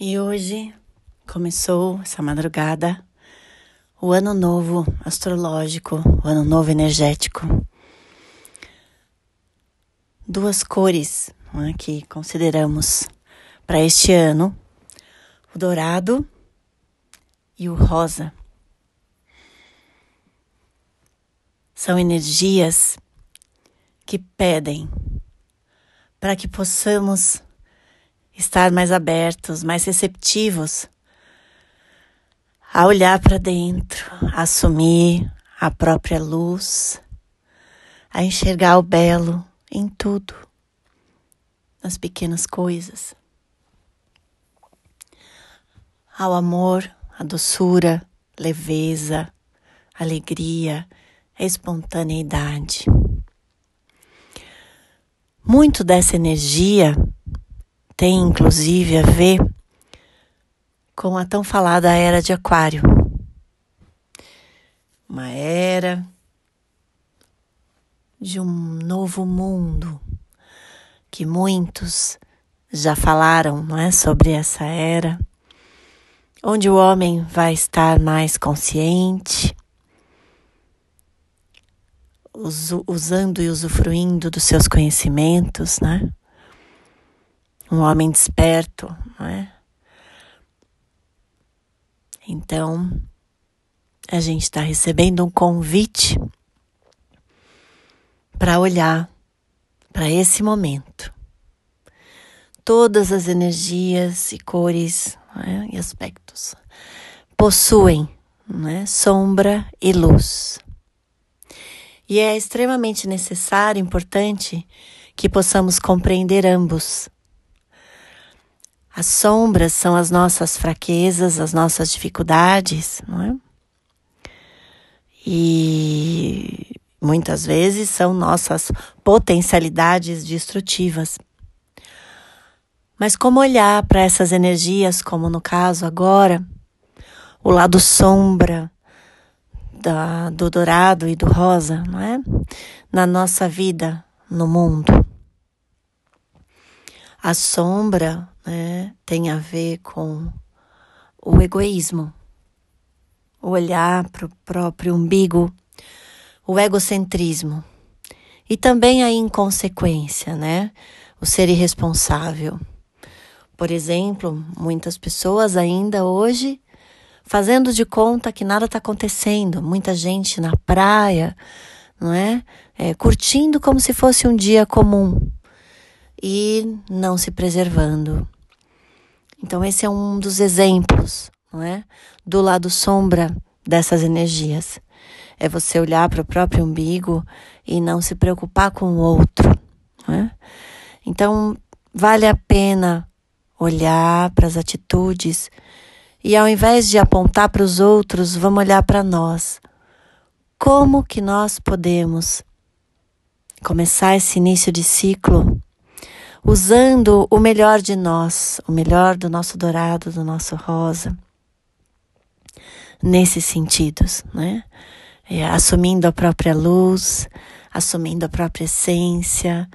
E hoje começou essa madrugada o ano novo astrológico, o ano novo energético. Duas cores né, que consideramos para este ano: o dourado e o rosa. São energias que pedem para que possamos estar mais abertos, mais receptivos a olhar para dentro, a assumir a própria luz, a enxergar o belo em tudo, nas pequenas coisas. Ao amor, a doçura, leveza, alegria, a espontaneidade. Muito dessa energia tem inclusive a ver com a tão falada era de Aquário. Uma era de um novo mundo que muitos já falaram, não é, sobre essa era, onde o homem vai estar mais consciente, usando e usufruindo dos seus conhecimentos, né? Um homem desperto, não é? Então, a gente está recebendo um convite para olhar para esse momento. Todas as energias e cores é? e aspectos possuem é? sombra e luz. E é extremamente necessário, importante, que possamos compreender ambos as sombras são as nossas fraquezas, as nossas dificuldades, não é? E muitas vezes são nossas potencialidades destrutivas. Mas como olhar para essas energias, como no caso agora, o lado sombra da, do dourado e do rosa, não é? Na nossa vida, no mundo. A sombra né, tem a ver com o egoísmo, o olhar para o próprio umbigo, o egocentrismo e também a inconsequência, né? O ser irresponsável. Por exemplo, muitas pessoas ainda hoje fazendo de conta que nada está acontecendo, muita gente na praia, não é? é? Curtindo como se fosse um dia comum e não se preservando. Então, esse é um dos exemplos, não é? Do lado sombra dessas energias. É você olhar para o próprio umbigo e não se preocupar com o outro. Não é? Então, vale a pena olhar para as atitudes e, ao invés de apontar para os outros, vamos olhar para nós. Como que nós podemos começar esse início de ciclo usando o melhor de nós, o melhor do nosso dourado, do nosso rosa, nesses sentidos, né? É, assumindo a própria luz, assumindo a própria essência,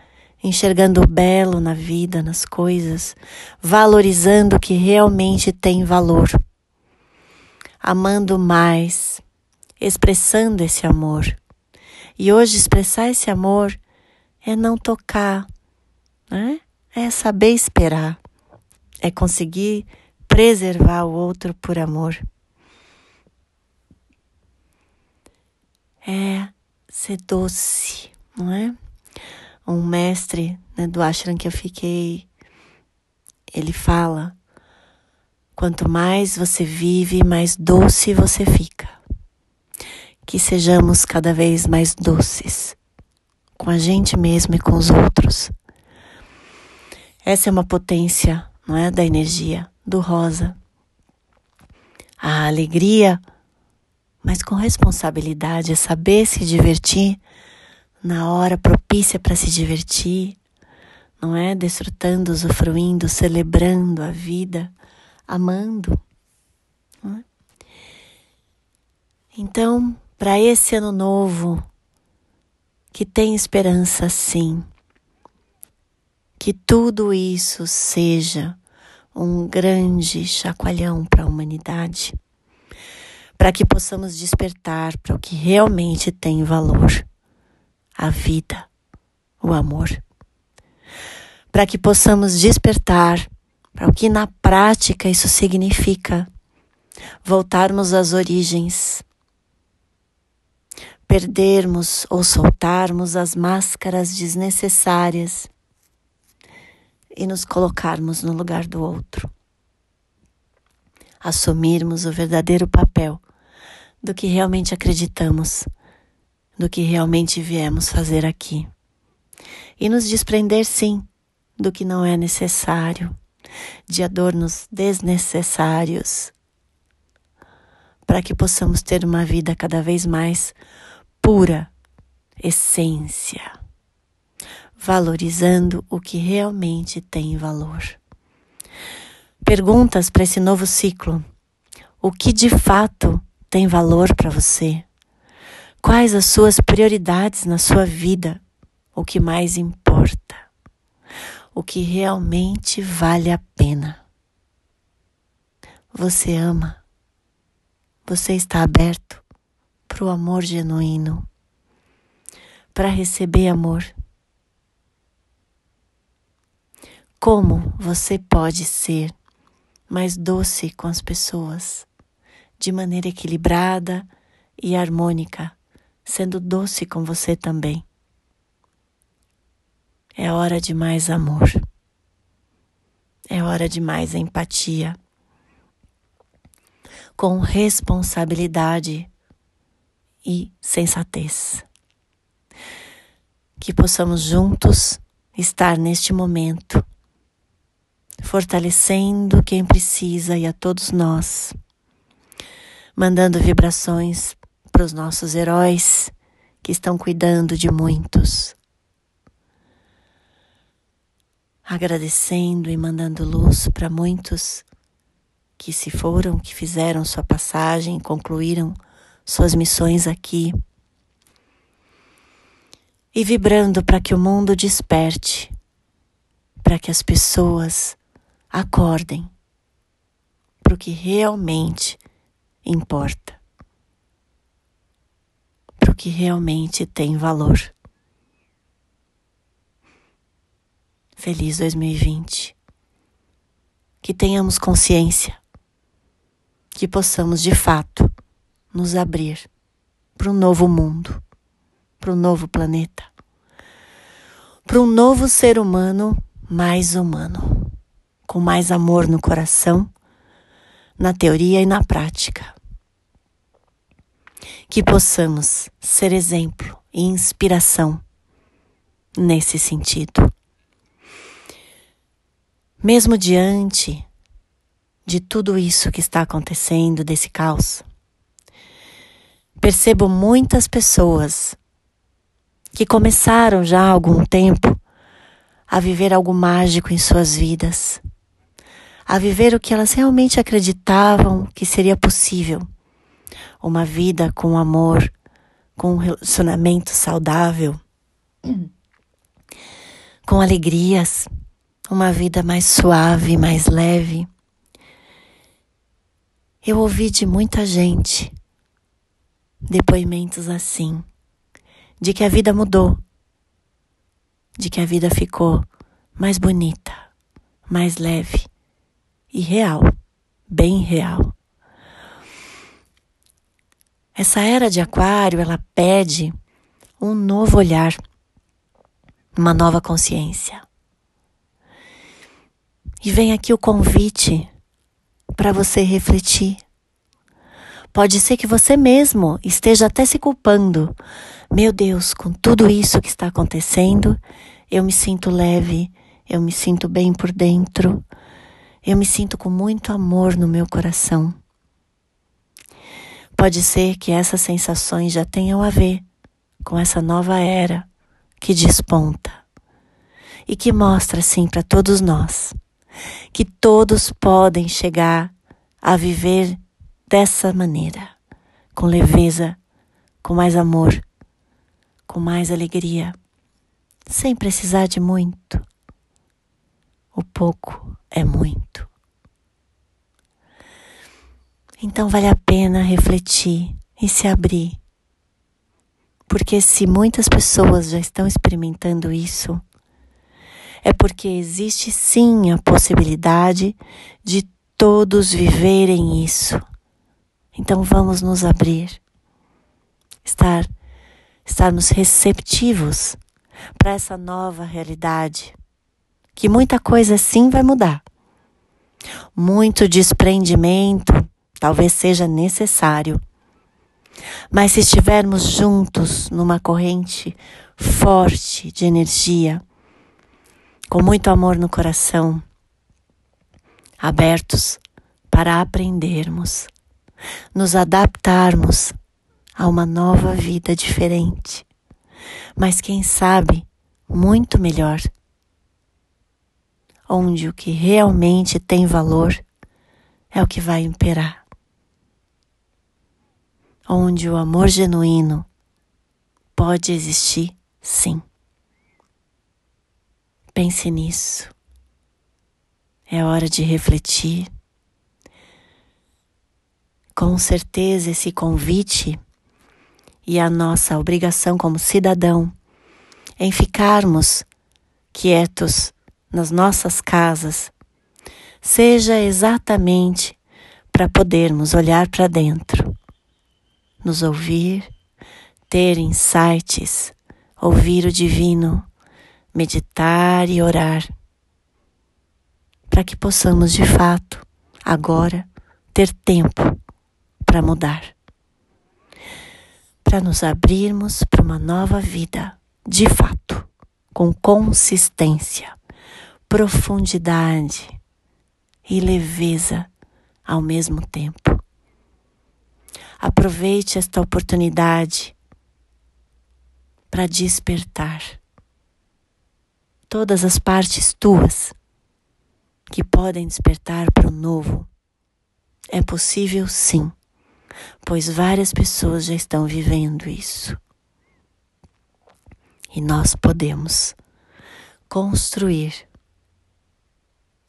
enxergando o belo na vida, nas coisas, valorizando o que realmente tem valor, amando mais, expressando esse amor. E hoje expressar esse amor é não tocar né? É saber esperar, é conseguir preservar o outro por amor. É ser doce, não é? Um mestre né, do ashram que eu fiquei, ele fala: quanto mais você vive, mais doce você fica. Que sejamos cada vez mais doces com a gente mesmo e com os outros. Essa é uma potência, não é, da energia do rosa. A alegria, mas com responsabilidade, é saber se divertir na hora propícia para se divertir, não é? Desfrutando, usufruindo, celebrando a vida, amando. É? Então, para esse ano novo, que tem esperança sim, que tudo isso seja um grande chacoalhão para a humanidade, para que possamos despertar para o que realmente tem valor: a vida, o amor. Para que possamos despertar para o que na prática isso significa voltarmos às origens, perdermos ou soltarmos as máscaras desnecessárias e nos colocarmos no lugar do outro. Assumirmos o verdadeiro papel do que realmente acreditamos, do que realmente viemos fazer aqui. E nos desprender, sim, do que não é necessário, de adornos desnecessários, para que possamos ter uma vida cada vez mais pura, essência valorizando o que realmente tem valor. Perguntas para esse novo ciclo: o que de fato tem valor para você? Quais as suas prioridades na sua vida? O que mais importa? O que realmente vale a pena? Você ama? Você está aberto para o amor genuíno? Para receber amor? Como você pode ser mais doce com as pessoas, de maneira equilibrada e harmônica, sendo doce com você também. É hora de mais amor. É hora de mais empatia. Com responsabilidade e sensatez. Que possamos juntos estar neste momento fortalecendo quem precisa e a todos nós, mandando vibrações para os nossos heróis que estão cuidando de muitos, agradecendo e mandando luz para muitos que se foram, que fizeram sua passagem, concluíram suas missões aqui. E vibrando para que o mundo desperte, para que as pessoas acordem para o que realmente importa, para o que realmente tem valor. Feliz 2020. Que tenhamos consciência, que possamos de fato nos abrir para um novo mundo, para um novo planeta, para um novo ser humano mais humano com mais amor no coração, na teoria e na prática. Que possamos ser exemplo e inspiração nesse sentido. Mesmo diante de tudo isso que está acontecendo, desse caos, percebo muitas pessoas que começaram já há algum tempo a viver algo mágico em suas vidas a viver o que elas realmente acreditavam que seria possível. Uma vida com amor, com um relacionamento saudável, com alegrias, uma vida mais suave, mais leve. Eu ouvi de muita gente depoimentos assim, de que a vida mudou, de que a vida ficou mais bonita, mais leve e real, bem real. Essa era de Aquário, ela pede um novo olhar, uma nova consciência. E vem aqui o convite para você refletir. Pode ser que você mesmo esteja até se culpando. Meu Deus, com tudo isso que está acontecendo, eu me sinto leve, eu me sinto bem por dentro, eu me sinto com muito amor no meu coração. Pode ser que essas sensações já tenham a ver com essa nova era que desponta e que mostra assim para todos nós que todos podem chegar a viver dessa maneira, com leveza, com mais amor, com mais alegria, sem precisar de muito. O pouco é muito. Então vale a pena refletir e se abrir. Porque se muitas pessoas já estão experimentando isso, é porque existe sim a possibilidade de todos viverem isso. Então vamos nos abrir, estar, estarmos receptivos para essa nova realidade, que muita coisa sim vai mudar. Muito desprendimento talvez seja necessário. Mas se estivermos juntos numa corrente forte de energia, com muito amor no coração, abertos para aprendermos, nos adaptarmos a uma nova vida diferente, mas quem sabe muito melhor, onde o que realmente tem valor é o que vai imperar, onde o amor genuíno pode existir, sim. Pense nisso. É hora de refletir. Com certeza, esse convite e a nossa obrigação como cidadão em ficarmos quietos nas nossas casas, seja exatamente para podermos olhar para dentro, nos ouvir, ter insights, ouvir o divino meditar e orar, para que possamos de fato, agora, ter tempo para mudar, para nos abrirmos para uma nova vida, de fato, com consistência, profundidade e leveza ao mesmo tempo. Aproveite esta oportunidade para despertar todas as partes tuas que podem despertar para o novo. É possível sim, pois várias pessoas já estão vivendo isso. E nós podemos construir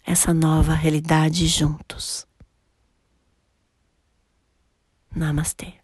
essa nova realidade juntos. Namastê.